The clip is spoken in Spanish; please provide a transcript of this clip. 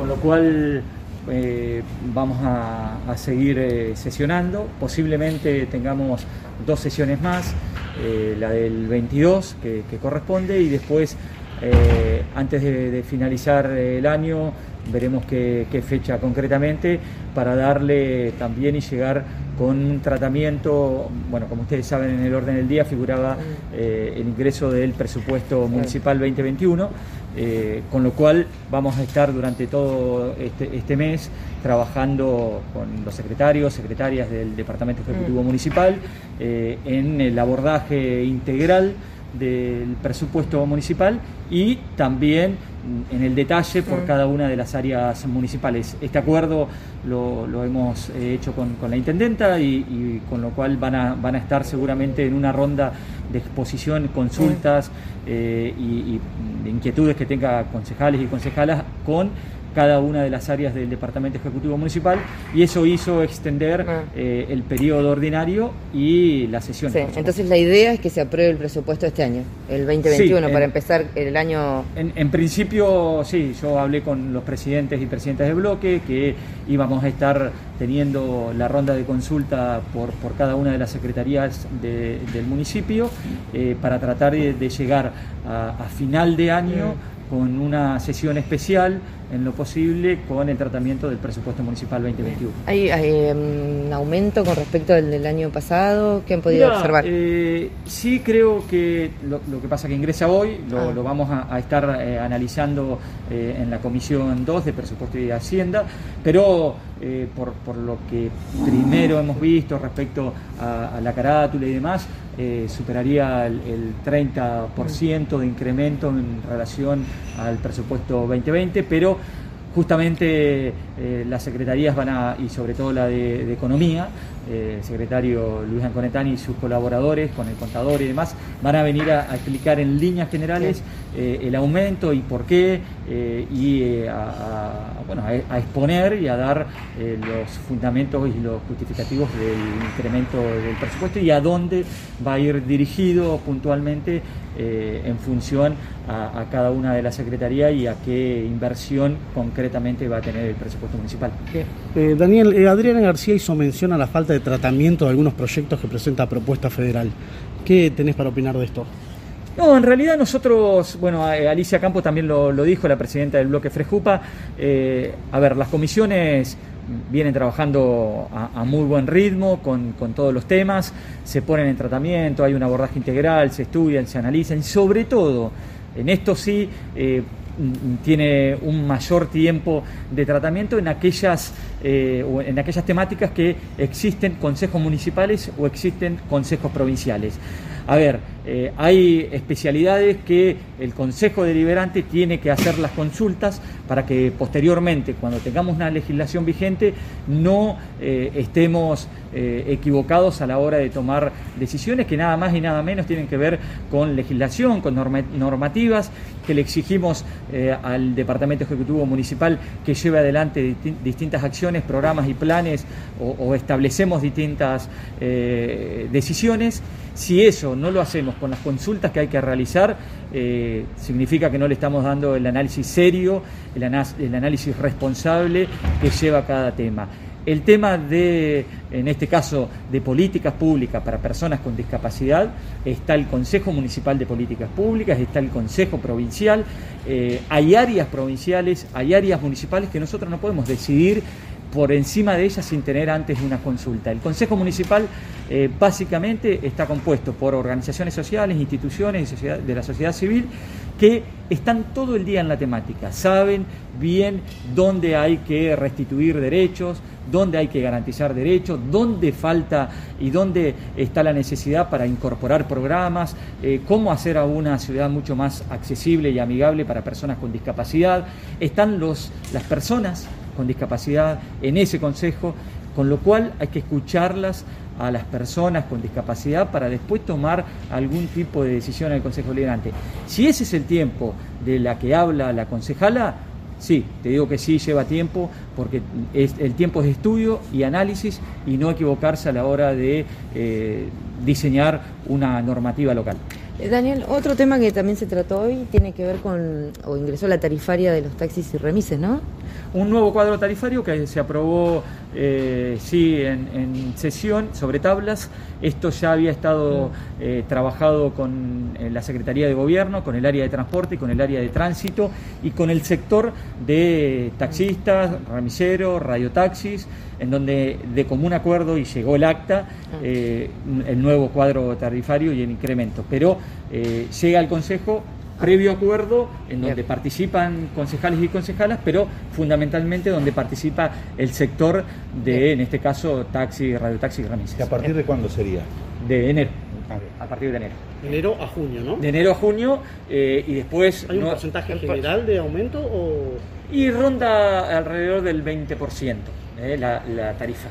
con lo cual eh, vamos a, seguir eh, sesionando, posiblemente tengamos dos sesiones más, eh, la del 22 que, corresponde y después, antes de, finalizar el año, veremos qué, fecha concretamente para darle también y llegar con un tratamiento, bueno, como ustedes saben en el orden del día figuraba el ingreso del presupuesto municipal 2021 eh, con lo cual vamos a estar durante todo este, este, mes trabajando con los secretarios, secretarias del Departamento Ejecutivo mm. Municipal eh, en el abordaje integral del presupuesto municipal y también en el detalle por cada una de las áreas municipales. Este acuerdo lo, hemos eh, hecho con, la intendenta y, con lo cual van a, van a estar seguramente en una ronda de exposición, consultas eh, y, inquietudes que tenga concejales y concejalas con cada una de las áreas del Departamento Ejecutivo Municipal y eso hizo extender ah. eh, el periodo ordinario y la sesión. Sí, entonces la idea es que se apruebe el presupuesto este año, el 2021, para empezar el año... En, principio, sí, yo hablé con los presidentes y presidentes de bloque que íbamos a estar teniendo la ronda de consulta por, por cada una de las secretarías del municipio eh, para tratar de, llegar a, final de año con una sesión especial en lo posible con el tratamiento del presupuesto municipal 2021. ¿Hay, un em, aumento con respecto al del año pasado? ¿Qué han podido observar? Eh, sí, creo que lo, que pasa que ingresa hoy, lo, ah. vamos a, estar eh, analizando eh, en la Comisión 2 de Presupuesto y Hacienda, pero por, lo que primero hemos visto respecto a, la carátula y demás, superaría el, el 30% de incremento en relación al presupuesto 2020, pero justamente eh, las secretarías van a, y sobre todo la de, Economía, eh, el secretario Luis Anconetani y sus colaboradores con el contador y demás, van a venir a, explicar en líneas generales eh, el aumento y por qué, y a, bueno, a, exponer y a dar los fundamentos y los justificativos del incremento del presupuesto y a dónde va a ir dirigido puntualmente en función a, cada una de las secretarías y a qué inversión concretamente va a tener el presupuesto municipal. Eh, Daniel, eh, Adriana García hizo mención a la falta de tratamiento de algunos proyectos que presenta propuesta federal. ¿Qué tenés para opinar de esto? No, en realidad nosotros, bueno, eh, Alicia Campos también lo, dijo, la presidenta del bloque Frejupa, a ver, las comisiones vienen trabajando a, muy buen ritmo con, todos los temas, se ponen en tratamiento, hay un abordaje integral, se estudian, se analizan y sobre todo, en esto sí, tiene un mayor tiempo de tratamiento en aquellas, eh, en aquellas temáticas que existen consejos municipales o existen consejos provinciales. A ver, eh, hay especialidades que el Consejo Deliberante tiene que hacer las consultas para que posteriormente, cuando tengamos una legislación vigente, no eh, estemos equivocados a la hora de tomar decisiones que nada más y nada menos tienen que ver con legislación, con normativas, que le exigimos al Departamento Ejecutivo Municipal que lleve adelante distintas acciones, programas y planes o establecemos distintas decisiones. Si eso no lo hacemos con las consultas que hay que realizar, eh, significa que no le estamos dando el análisis serio, el, análisis responsable que lleva cada tema. El tema de, en este caso, de políticas públicas para personas con discapacidad, está el Consejo Municipal de Políticas Públicas, está el Consejo Provincial, eh, hay áreas provinciales, hay áreas municipales que nosotros no podemos decidir por encima de ella sin tener antes una consulta. El Consejo Municipal eh, básicamente está compuesto por organizaciones sociales, instituciones de la sociedad civil que están todo el día en la temática, saben bien dónde hay que restituir derechos, dónde hay que garantizar derechos, dónde falta y dónde está la necesidad para incorporar programas, eh, cómo hacer a una ciudad mucho más accesible y amigable para personas con discapacidad. Están los, las personas con discapacidad en ese consejo, con lo cual hay que escucharlas a las personas con discapacidad para después tomar algún tipo de decisión en el Consejo Deliberante. Si ese es el tiempo de la que habla la concejala, sí, te digo que sí lleva tiempo, porque el tiempo es de estudio y análisis y no equivocarse a la hora de eh, diseñar una normativa local. Eh, Daniel, otro tema que también se trató hoy tiene que ver con, o ingresó la tarifaria de los taxis y remises, ¿no? Un nuevo cuadro tarifario que se aprobó, eh, sí, en, en, sesión sobre tablas. Esto ya había estado mm. eh, trabajado con la Secretaría de Gobierno, con el área de transporte, con el área de tránsito y con el sector de taxistas, remiseros, radiotaxis, en donde de común acuerdo y llegó el acta, ah. el nuevo cuadro tarifario y el incremento. Pero llega al Consejo previo acuerdo en donde participan concejales y concejalas, pero fundamentalmente donde participa el sector de, en este caso, taxi, radiotaxi y remises. ¿Y a partir de cuándo sería? De enero. A partir de enero. De enero a junio, ¿no? De enero a junio eh, y después... ¿Hay un porcentaje general de aumento o...? Y ronda alrededor del 20% eh, la, la tarifa.